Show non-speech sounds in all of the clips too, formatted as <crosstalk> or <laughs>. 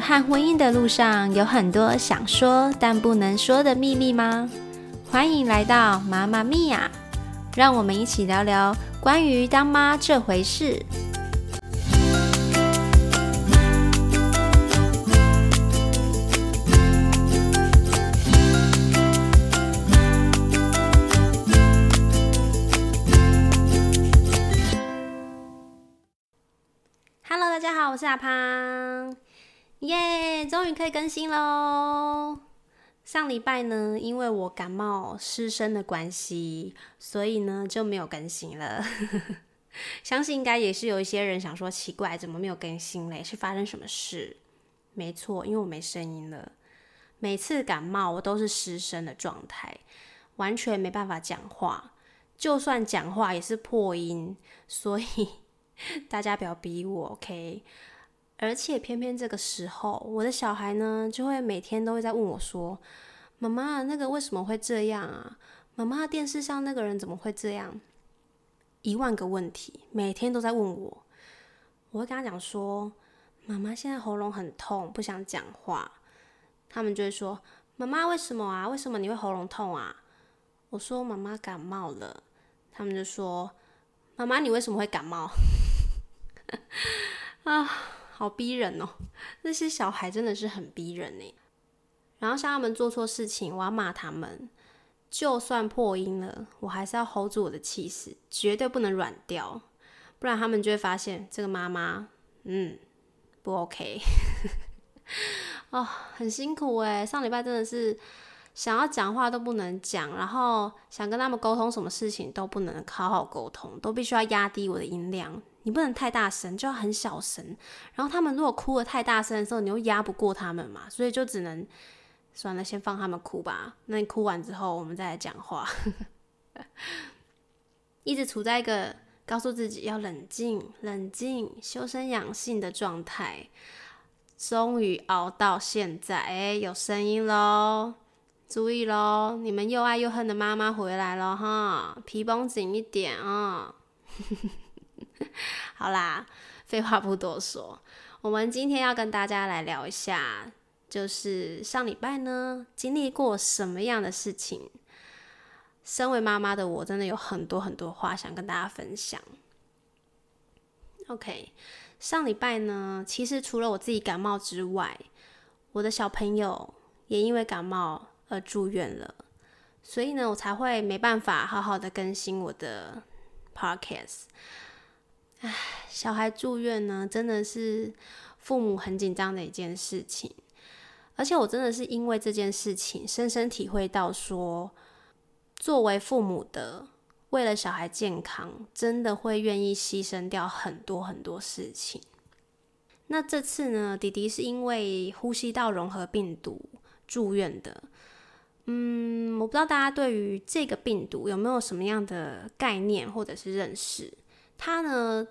和婚姻的路上，有很多想说但不能说的秘密吗？欢迎来到妈妈咪呀，让我们一起聊聊关于当妈这回事。大家好，我是阿胖，耶，终于可以更新喽！上礼拜呢，因为我感冒失声的关系，所以呢就没有更新了。<laughs> 相信应该也是有一些人想说，奇怪，怎么没有更新嘞？是发生什么事？没错，因为我没声音了。每次感冒，我都是失声的状态，完全没办法讲话，就算讲话也是破音，所以。<laughs> 大家不要逼我，OK？而且偏偏这个时候，我的小孩呢，就会每天都会在问我说：“妈妈，那个为什么会这样啊？妈妈，电视上那个人怎么会这样？”一万个问题，每天都在问我。我会跟他讲说：“妈妈现在喉咙很痛，不想讲话。”他们就会说：“妈妈，为什么啊？为什么你会喉咙痛啊？”我说：“妈妈感冒了。”他们就说：“妈妈，你为什么会感冒？” <laughs> 啊，好逼人哦！那些小孩真的是很逼人呢。然后像他们做错事情，我要骂他们，就算破音了，我还是要 hold 住我的气势，绝对不能软掉，不然他们就会发现这个妈妈，嗯，不 OK。<laughs> 哦，很辛苦哎，上礼拜真的是想要讲话都不能讲，然后想跟他们沟通什么事情都不能好好沟通，都必须要压低我的音量。你不能太大声，就要很小声。然后他们如果哭的太大声的时候，你又压不过他们嘛，所以就只能算了，先放他们哭吧。那你哭完之后，我们再来讲话。<laughs> 一直处在一个告诉自己要冷静、冷静、修身养性的状态，终于熬到现在，哎，有声音喽！注意喽，你们又爱又恨的妈妈回来了哈，皮绷紧一点啊！<laughs> 好啦，废话不多说，我们今天要跟大家来聊一下，就是上礼拜呢经历过什么样的事情。身为妈妈的我，真的有很多很多话想跟大家分享。OK，上礼拜呢，其实除了我自己感冒之外，我的小朋友也因为感冒而住院了，所以呢，我才会没办法好好的更新我的 Podcast。唉，小孩住院呢，真的是父母很紧张的一件事情。而且我真的是因为这件事情，深深体会到说，作为父母的，为了小孩健康，真的会愿意牺牲掉很多很多事情。那这次呢，弟弟是因为呼吸道融合病毒住院的。嗯，我不知道大家对于这个病毒有没有什么样的概念或者是认识？他呢，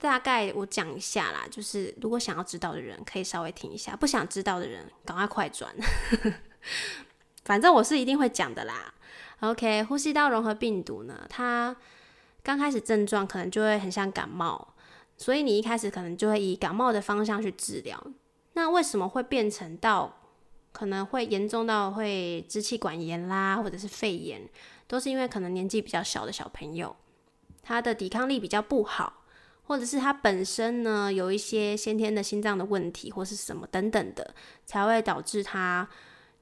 大概我讲一下啦，就是如果想要知道的人可以稍微听一下，不想知道的人赶快快转。<laughs> 反正我是一定会讲的啦。OK，呼吸道融合病毒呢，它刚开始症状可能就会很像感冒，所以你一开始可能就会以感冒的方向去治疗。那为什么会变成到可能会严重到会支气管炎啦，或者是肺炎，都是因为可能年纪比较小的小朋友。他的抵抗力比较不好，或者是他本身呢有一些先天的心脏的问题，或是什么等等的，才会导致他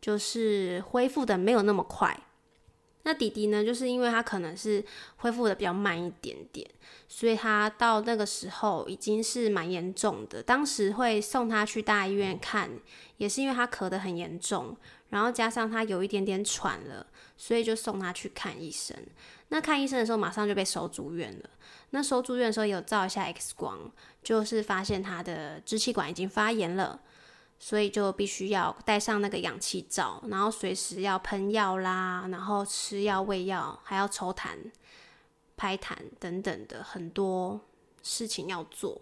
就是恢复的没有那么快。那弟弟呢，就是因为他可能是恢复的比较慢一点点，所以他到那个时候已经是蛮严重的。当时会送他去大医院看，也是因为他咳得很严重，然后加上他有一点点喘了，所以就送他去看医生。那看医生的时候，马上就被收住院了。那收住院的时候，有照一下 X 光，就是发现他的支气管已经发炎了，所以就必须要戴上那个氧气罩，然后随时要喷药啦，然后吃药喂药，还要抽痰、拍痰等等的很多事情要做。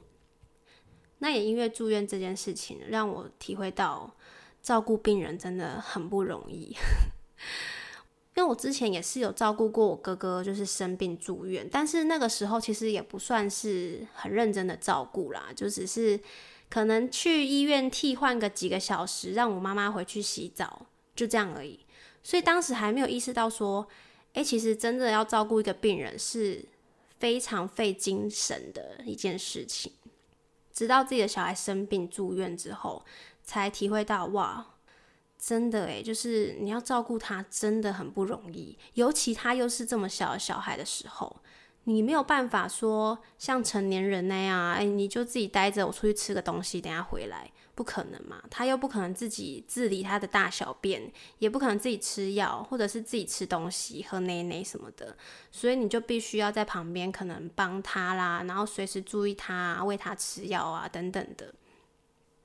那也因为住院这件事情，让我体会到照顾病人真的很不容易。<laughs> 因为我之前也是有照顾过我哥哥，就是生病住院，但是那个时候其实也不算是很认真的照顾啦，就只是可能去医院替换个几个小时，让我妈妈回去洗澡，就这样而已。所以当时还没有意识到说，诶，其实真的要照顾一个病人是非常费精神的一件事情。直到自己的小孩生病住院之后，才体会到哇，真的诶，就是你要照顾他真的很不容易，尤其他又是这么小的小孩的时候。你没有办法说像成年人那样，哎，你就自己待着，我出去吃个东西，等下回来，不可能嘛？他又不可能自己自理他的大小便，也不可能自己吃药，或者是自己吃东西、喝奶奶什么的，所以你就必须要在旁边，可能帮他啦，然后随时注意他，喂他吃药啊，等等的。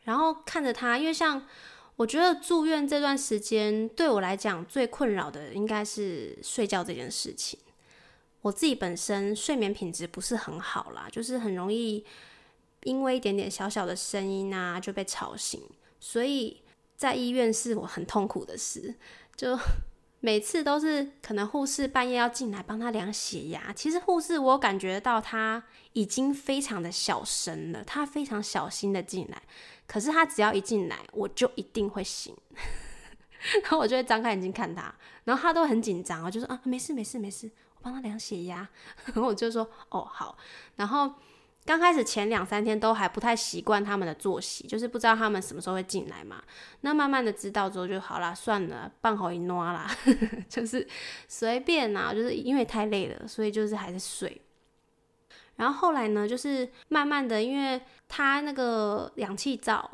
然后看着他，因为像我觉得住院这段时间对我来讲最困扰的应该是睡觉这件事情。我自己本身睡眠品质不是很好啦，就是很容易因为一点点小小的声音啊就被吵醒，所以在医院是我很痛苦的事。就 <laughs> 每次都是可能护士半夜要进来帮他量血压，其实护士我感觉到他已经非常的小声了，他非常小心的进来，可是他只要一进来，我就一定会醒，<laughs> 然后我就会张开眼睛看他，然后他都很紧张，我就说啊没事没事没事。帮他量血压，然 <laughs> 后我就说哦好，然后刚开始前两三天都还不太习惯他们的作息，就是不知道他们什么时候会进来嘛。那慢慢的知道之后就好啦，算了，办好一挪啦，<laughs> 就是随便啦，就是因为太累了，所以就是还是睡。然后后来呢，就是慢慢的，因为他那个氧气罩，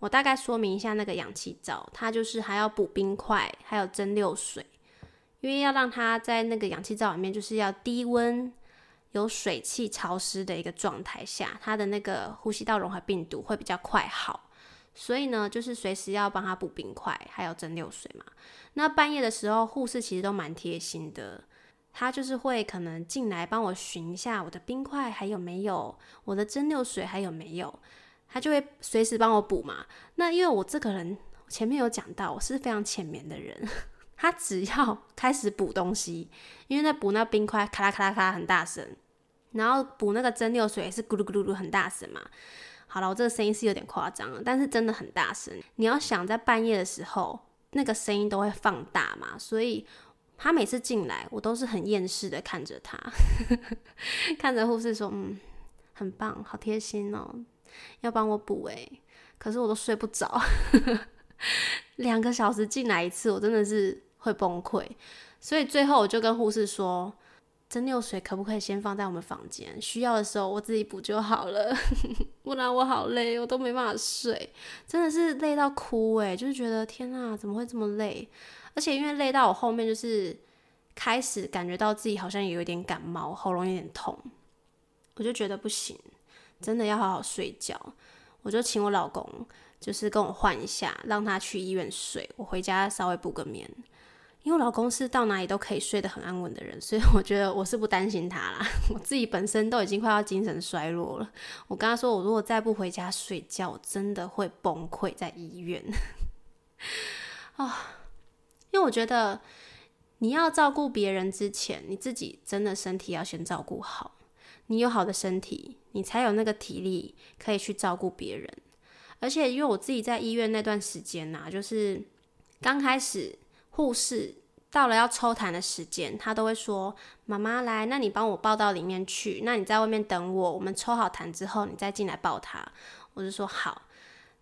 我大概说明一下那个氧气罩，它就是还要补冰块，还有蒸馏水。因为要让它在那个氧气罩里面，就是要低温、有水汽、潮湿的一个状态下，它的那个呼吸道融合病毒会比较快好。所以呢，就是随时要帮他补冰块，还有蒸馏水嘛。那半夜的时候，护士其实都蛮贴心的，他就是会可能进来帮我寻一下我的冰块还有没有，我的蒸馏水还有没有，他就会随时帮我补嘛。那因为我这个人前面有讲到，我是非常浅眠的人。他只要 <laughs> 开始补东西，因为在补那冰块，咔啦咔啦咔啦很大声，然后补那个蒸馏水也是咕噜咕噜噜很大声嘛。好了，我这个声音是有点夸张，但是真的很大声。你要想在半夜的时候，那个声音都会放大嘛，所以他每次进来，我都是很厌世的看着他，<laughs> 看着护士说：“嗯，很棒，好贴心哦，要帮我补诶。”可是我都睡不着。<laughs> 两个小时进来一次，我真的是会崩溃。所以最后我就跟护士说，蒸馏水可不可以先放在我们房间，需要的时候我自己补就好了。<laughs> 不然我好累，我都没办法睡，真的是累到哭诶，就是觉得天啊，怎么会这么累？而且因为累到我后面就是开始感觉到自己好像也有点感冒，喉咙有点痛，我就觉得不行，真的要好好睡觉。我就请我老公。就是跟我换一下，让他去医院睡，我回家稍微补个眠。因为我老公是到哪里都可以睡得很安稳的人，所以我觉得我是不担心他啦。<laughs> 我自己本身都已经快要精神衰弱了，我跟他说，我如果再不回家睡觉，真的会崩溃在医院。<laughs> 啊，因为我觉得你要照顾别人之前，你自己真的身体要先照顾好。你有好的身体，你才有那个体力可以去照顾别人。而且因为我自己在医院那段时间呐，就是刚开始护士到了要抽痰的时间，他都会说：“妈妈来，那你帮我抱到里面去，那你在外面等我，我们抽好痰之后，你再进来抱他。”我就说好。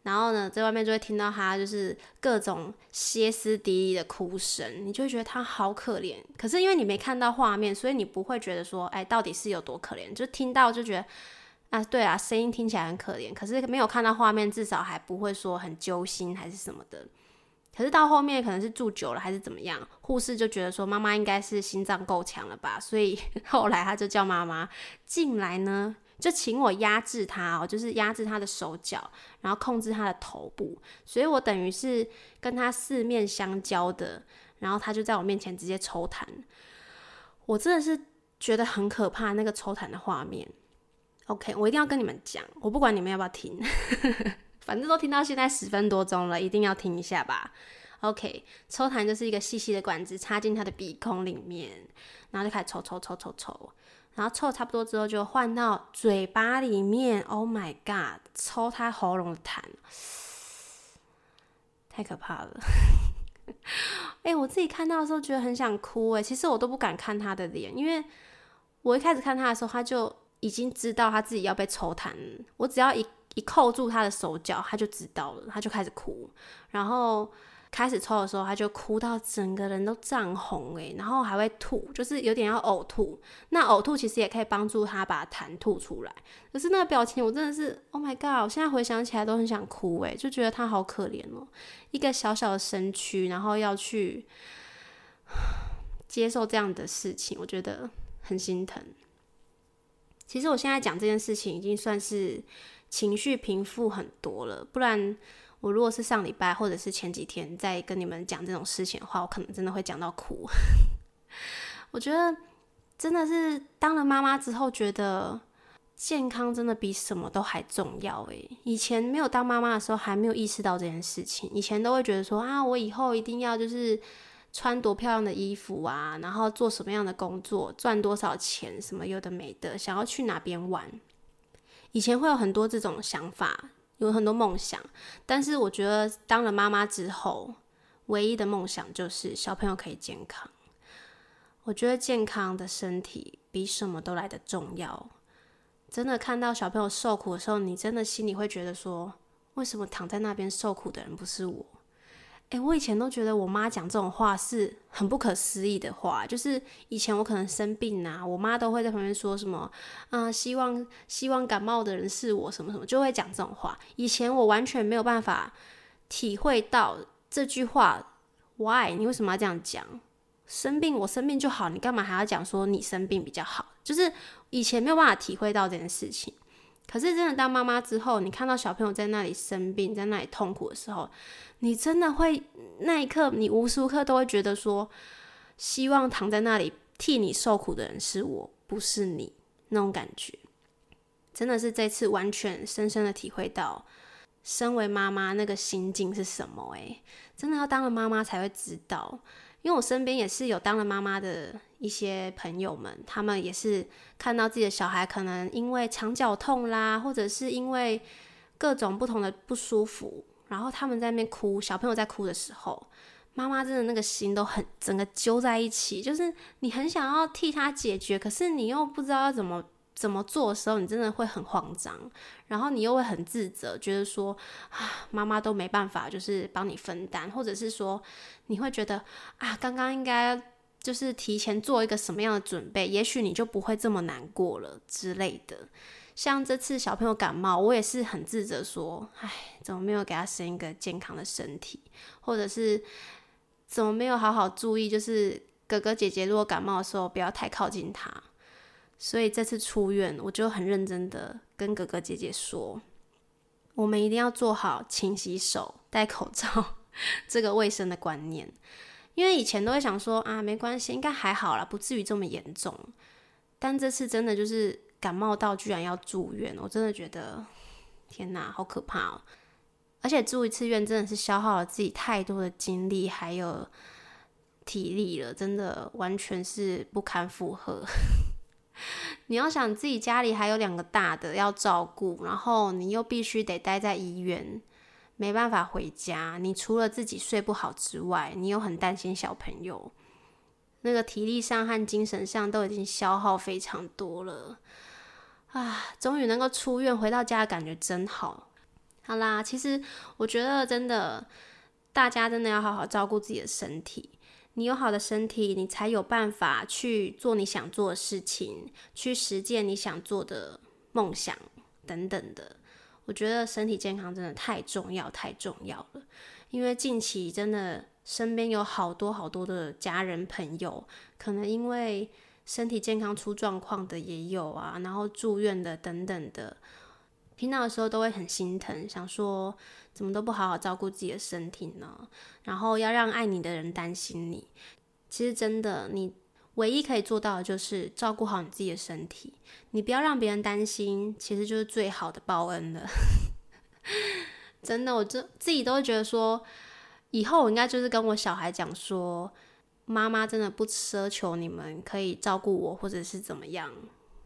然后呢，在外面就会听到他就是各种歇斯底里的哭声，你就会觉得他好可怜。可是因为你没看到画面，所以你不会觉得说：“哎，到底是有多可怜？”就听到就觉得。啊，对啊，声音听起来很可怜，可是没有看到画面，至少还不会说很揪心还是什么的。可是到后面可能是住久了还是怎么样，护士就觉得说妈妈应该是心脏够强了吧，所以 <laughs> 后来他就叫妈妈进来呢，就请我压制他哦，就是压制他的手脚，然后控制他的头部，所以我等于是跟他四面相交的，然后他就在我面前直接抽痰，我真的是觉得很可怕那个抽痰的画面。OK，我一定要跟你们讲，我不管你们要不要听，<laughs> 反正都听到现在十分多钟了，一定要听一下吧。OK，抽痰就是一个细细的管子插进他的鼻孔里面，然后就开始抽抽抽抽抽，然后抽差不多之后就换到嘴巴里面。Oh my god，抽他喉咙的痰，太可怕了。<laughs> 哎，我自己看到的时候觉得很想哭哎，其实我都不敢看他的脸，因为我一开始看他的时候，他就已经知道他自己要被抽痰，我只要一一扣住他的手脚，他就知道了，他就开始哭，然后。开始抽的时候，他就哭到整个人都涨红诶，然后还会吐，就是有点要呕吐。那呕吐其实也可以帮助他把痰吐出来。可是那个表情，我真的是 Oh my God！我现在回想起来都很想哭诶，就觉得他好可怜哦，一个小小的身躯，然后要去接受这样的事情，我觉得很心疼。其实我现在讲这件事情，已经算是情绪平复很多了，不然。我如果是上礼拜或者是前几天在跟你们讲这种事情的话，我可能真的会讲到哭。<laughs> 我觉得真的是当了妈妈之后，觉得健康真的比什么都还重要。诶，以前没有当妈妈的时候，还没有意识到这件事情。以前都会觉得说啊，我以后一定要就是穿多漂亮的衣服啊，然后做什么样的工作，赚多少钱，什么有的没的，想要去哪边玩。以前会有很多这种想法。有很多梦想，但是我觉得当了妈妈之后，唯一的梦想就是小朋友可以健康。我觉得健康的身体比什么都来得重要。真的看到小朋友受苦的时候，你真的心里会觉得说，为什么躺在那边受苦的人不是我？哎，我以前都觉得我妈讲这种话是很不可思议的话，就是以前我可能生病啊，我妈都会在旁边说什么，啊，希望希望感冒的人是我什么什么，就会讲这种话。以前我完全没有办法体会到这句话，Why？你为什么要这样讲？生病我生病就好，你干嘛还要讲说你生病比较好？就是以前没有办法体会到这件事情。可是真的当妈妈之后，你看到小朋友在那里生病，在那里痛苦的时候，你真的会那一刻，你无时无刻都会觉得说，希望躺在那里替你受苦的人是我，不是你那种感觉，真的是这次完全深深的体会到，身为妈妈那个心境是什么？诶，真的要当了妈妈才会知道，因为我身边也是有当了妈妈的一些朋友们，他们也是看到自己的小孩可能因为肠绞痛啦，或者是因为各种不同的不舒服。然后他们在那边哭，小朋友在哭的时候，妈妈真的那个心都很整个揪在一起，就是你很想要替他解决，可是你又不知道要怎么怎么做的时候，你真的会很慌张，然后你又会很自责，觉得说啊，妈妈都没办法，就是帮你分担，或者是说你会觉得啊，刚刚应该就是提前做一个什么样的准备，也许你就不会这么难过了之类的。像这次小朋友感冒，我也是很自责，说，唉，怎么没有给他生一个健康的身体，或者是怎么没有好好注意，就是哥哥姐姐如果感冒的时候，不要太靠近他。所以这次出院，我就很认真的跟哥哥姐姐说，我们一定要做好勤洗手、戴口罩 <laughs> 这个卫生的观念，因为以前都会想说啊，没关系，应该还好啦，不至于这么严重。但这次真的就是。感冒到居然要住院，我真的觉得天哪，好可怕哦！而且住一次院真的是消耗了自己太多的精力还有体力了，真的完全是不堪负荷。<laughs> 你要想自己家里还有两个大的要照顾，然后你又必须得待在医院，没办法回家。你除了自己睡不好之外，你又很担心小朋友，那个体力上和精神上都已经消耗非常多了。啊，终于能够出院回到家，感觉真好。好啦，其实我觉得真的，大家真的要好好照顾自己的身体。你有好的身体，你才有办法去做你想做的事情，去实践你想做的梦想等等的。我觉得身体健康真的太重要，太重要了。因为近期真的身边有好多好多的家人朋友，可能因为。身体健康出状况的也有啊，然后住院的等等的，听到的时候都会很心疼，想说怎么都不好好照顾自己的身体呢？然后要让爱你的人担心你，其实真的，你唯一可以做到的就是照顾好你自己的身体，你不要让别人担心，其实就是最好的报恩了。<laughs> 真的，我这自己都觉得说。以后我应该就是跟我小孩讲说，妈妈真的不奢求你们可以照顾我，或者是怎么样，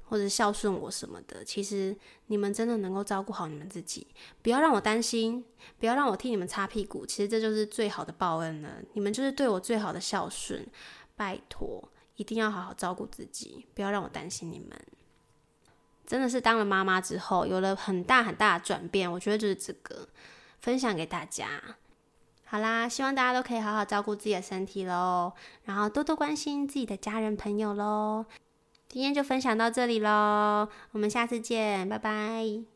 或者孝顺我什么的。其实你们真的能够照顾好你们自己，不要让我担心，不要让我替你们擦屁股。其实这就是最好的报恩了。你们就是对我最好的孝顺，拜托，一定要好好照顾自己，不要让我担心你们。真的是当了妈妈之后，有了很大很大的转变。我觉得就是这个，分享给大家。好啦，希望大家都可以好好照顾自己的身体喽，然后多多关心自己的家人朋友喽。今天就分享到这里喽，我们下次见，拜拜。